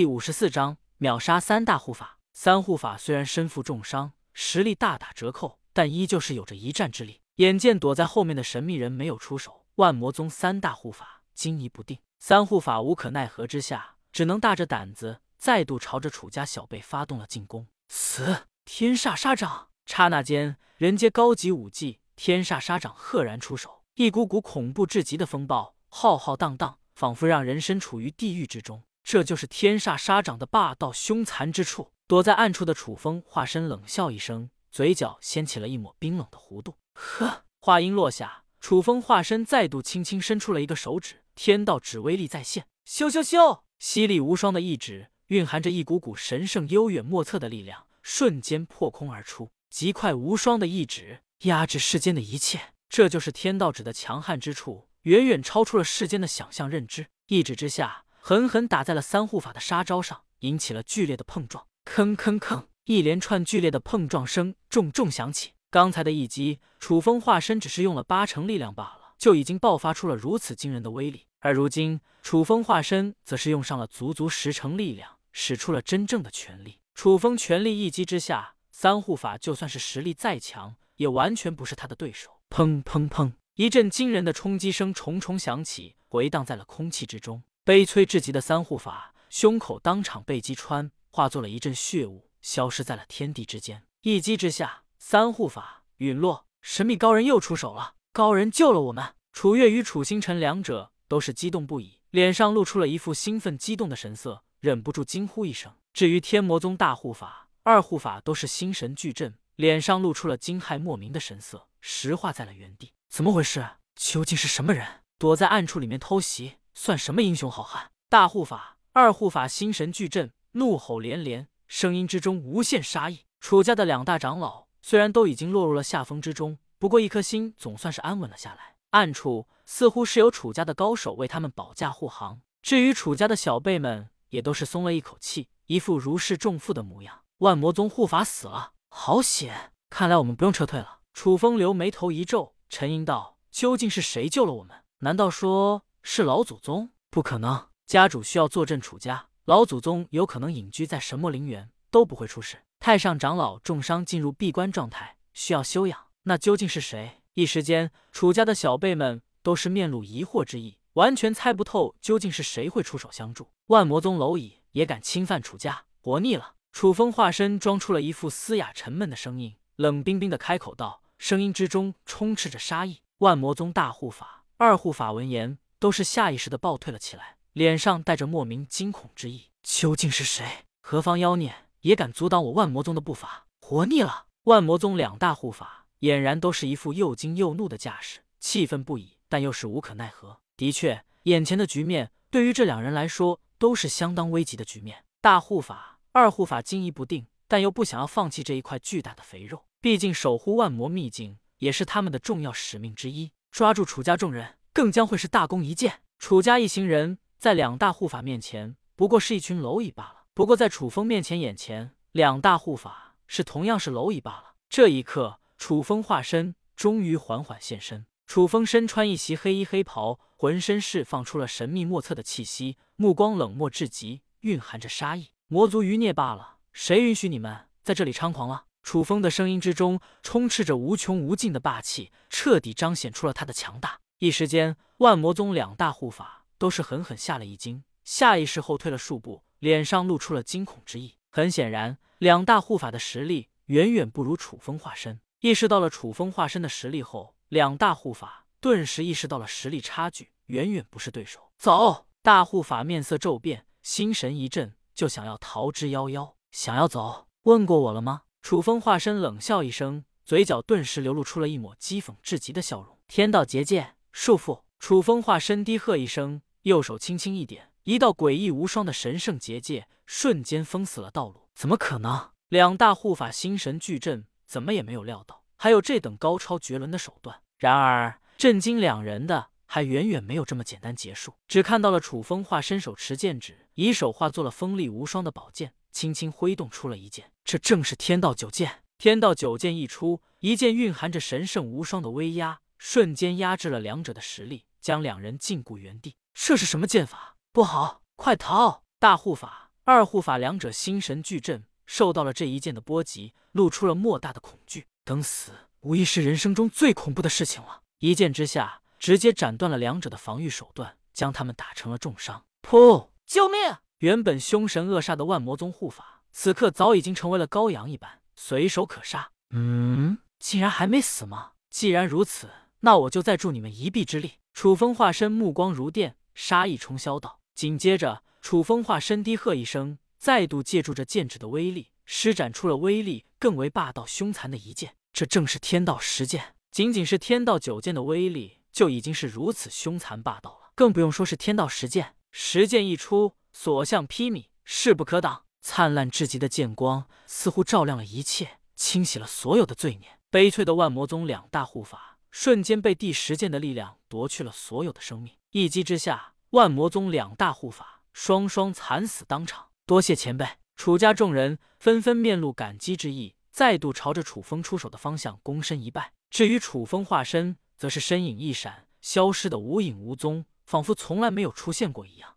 第五十四章秒杀三大护法。三护法虽然身负重伤，实力大打折扣，但依旧是有着一战之力。眼见躲在后面的神秘人没有出手，万魔宗三大护法惊疑不定。三护法无可奈何之下，只能大着胆子再度朝着楚家小辈发动了进攻。死！天煞杀掌！刹那间，人阶高级武技天煞杀掌赫然出手，一股股恐怖至极的风暴浩浩荡荡，仿佛让人身处于地狱之中。这就是天煞杀掌的霸道凶残之处。躲在暗处的楚风化身冷笑一声，嘴角掀起了一抹冰冷的弧度。呵，话音落下，楚风化身再度轻轻伸出了一个手指，天道指威力再现，咻咻咻！犀利无双的一指，蕴含着一股股神圣悠远莫测的力量，瞬间破空而出。极快无双的一指，压制世间的一切。这就是天道指的强悍之处，远远超出了世间的想象认知。一指之下。狠狠打在了三护法的杀招上，引起了剧烈的碰撞。吭吭吭，一连串剧烈的碰撞声重重响起。刚才的一击，楚风化身只是用了八成力量罢了，就已经爆发出了如此惊人的威力。而如今，楚风化身则是用上了足足十成力量，使出了真正的全力。楚风全力一击之下，三护法就算是实力再强，也完全不是他的对手。砰砰砰，一阵惊人的冲击声重重响起，回荡在了空气之中。悲催至极的三护法胸口当场被击穿，化作了一阵血雾，消失在了天地之间。一击之下，三护法陨落。神秘高人又出手了，高人救了我们！楚月与楚星辰两者都是激动不已，脸上露出了一副兴奋激动的神色，忍不住惊呼一声。至于天魔宗大护法、二护法，都是心神俱震，脸上露出了惊骇莫名的神色，石化在了原地。怎么回事？究竟是什么人躲在暗处里面偷袭？算什么英雄好汉？大护法、二护法心神俱震，怒吼连连，声音之中无限杀意。楚家的两大长老虽然都已经落入了下风之中，不过一颗心总算是安稳了下来。暗处似乎是有楚家的高手为他们保驾护航。至于楚家的小辈们，也都是松了一口气，一副如释重负的模样。万魔宗护法死了，好险！看来我们不用撤退了。楚风流眉头一皱，沉吟道：“究竟是谁救了我们？难道说……”是老祖宗？不可能，家主需要坐镇楚家，老祖宗有可能隐居在神魔陵园，都不会出事。太上长老重伤进入闭关状态，需要休养。那究竟是谁？一时间，楚家的小辈们都是面露疑惑之意，完全猜不透究竟是谁会出手相助。万魔宗蝼蚁也敢侵犯楚家，活腻了！楚风化身装出了一副嘶哑沉闷的声音，冷冰冰的开口道，声音之中充斥着杀意。万魔宗大护法、二护法闻言。都是下意识的暴退了起来，脸上带着莫名惊恐之意。究竟是谁？何方妖孽也敢阻挡我万魔宗的步伐？活腻了！万魔宗两大护法俨然都是一副又惊又怒的架势，气愤不已，但又是无可奈何。的确，眼前的局面对于这两人来说都是相当危急的局面。大护法、二护法惊疑不定，但又不想要放弃这一块巨大的肥肉，毕竟守护万魔秘境也是他们的重要使命之一。抓住楚家众人。更将会是大功一件。楚家一行人在两大护法面前不过是一群蝼蚁罢了。不过在楚风面前，眼前两大护法是同样是蝼蚁罢了。这一刻，楚风化身终于缓缓现身。楚风身穿一袭黑衣黑袍，浑身释放出了神秘莫测的气息，目光冷漠至极，蕴含着杀意。魔族余孽罢了，谁允许你们在这里猖狂了？楚风的声音之中充斥着无穷无尽的霸气，彻底彰显出了他的强大。一时间，万魔宗两大护法都是狠狠吓了一惊，下意识后退了数步，脸上露出了惊恐之意。很显然，两大护法的实力远远不如楚风化身。意识到了楚风化身的实力后，两大护法顿时意识到了实力差距，远远不是对手。走！大护法面色骤变，心神一震，就想要逃之夭夭。想要走？问过我了吗？楚风化身冷笑一声，嘴角顿时流露出了一抹讥讽至极的笑容。天道结界。束缚！楚风化身低喝一声，右手轻轻一点，一道诡异无双的神圣结界瞬间封死了道路。怎么可能？两大护法心神俱震，怎么也没有料到还有这等高超绝伦的手段。然而，震惊两人的还远远没有这么简单结束。只看到了楚风化身手持剑指，以手化作了锋利无双的宝剑，轻轻挥动出了一剑。这正是天道九剑。天道九剑一出，一剑蕴含着神圣无双的威压。瞬间压制了两者的实力，将两人禁锢原地。这是什么剑法？不好，快逃！大护法、二护法两者心神俱震，受到了这一剑的波及，露出了莫大的恐惧。等死无疑是人生中最恐怖的事情了。一剑之下，直接斩断了两者的防御手段，将他们打成了重伤。噗！救命！原本凶神恶煞的万魔宗护法，此刻早已经成为了羔羊一般，随手可杀。嗯，竟然还没死吗？既然如此，那我就再助你们一臂之力。楚风化身目光如电，杀意冲霄道。紧接着，楚风化身低喝一声，再度借助着剑指的威力，施展出了威力更为霸道凶残的一剑。这正是天道十剑。仅仅是天道九剑的威力，就已经是如此凶残霸道了，更不用说是天道十剑。十剑一出，所向披靡，势不可挡。灿烂至极的剑光似乎照亮了一切，清洗了所有的罪孽。悲催的万魔宗两大护法，瞬间被第十剑的力量夺去了所有的生命。一击之下，万魔宗两大护法双双惨死当场。多谢前辈！楚家众人纷纷面露感激之意，再度朝着楚风出手的方向躬身一拜。至于楚风化身，则是身影一闪，消失的无影无踪，仿佛从来没有出现过一样。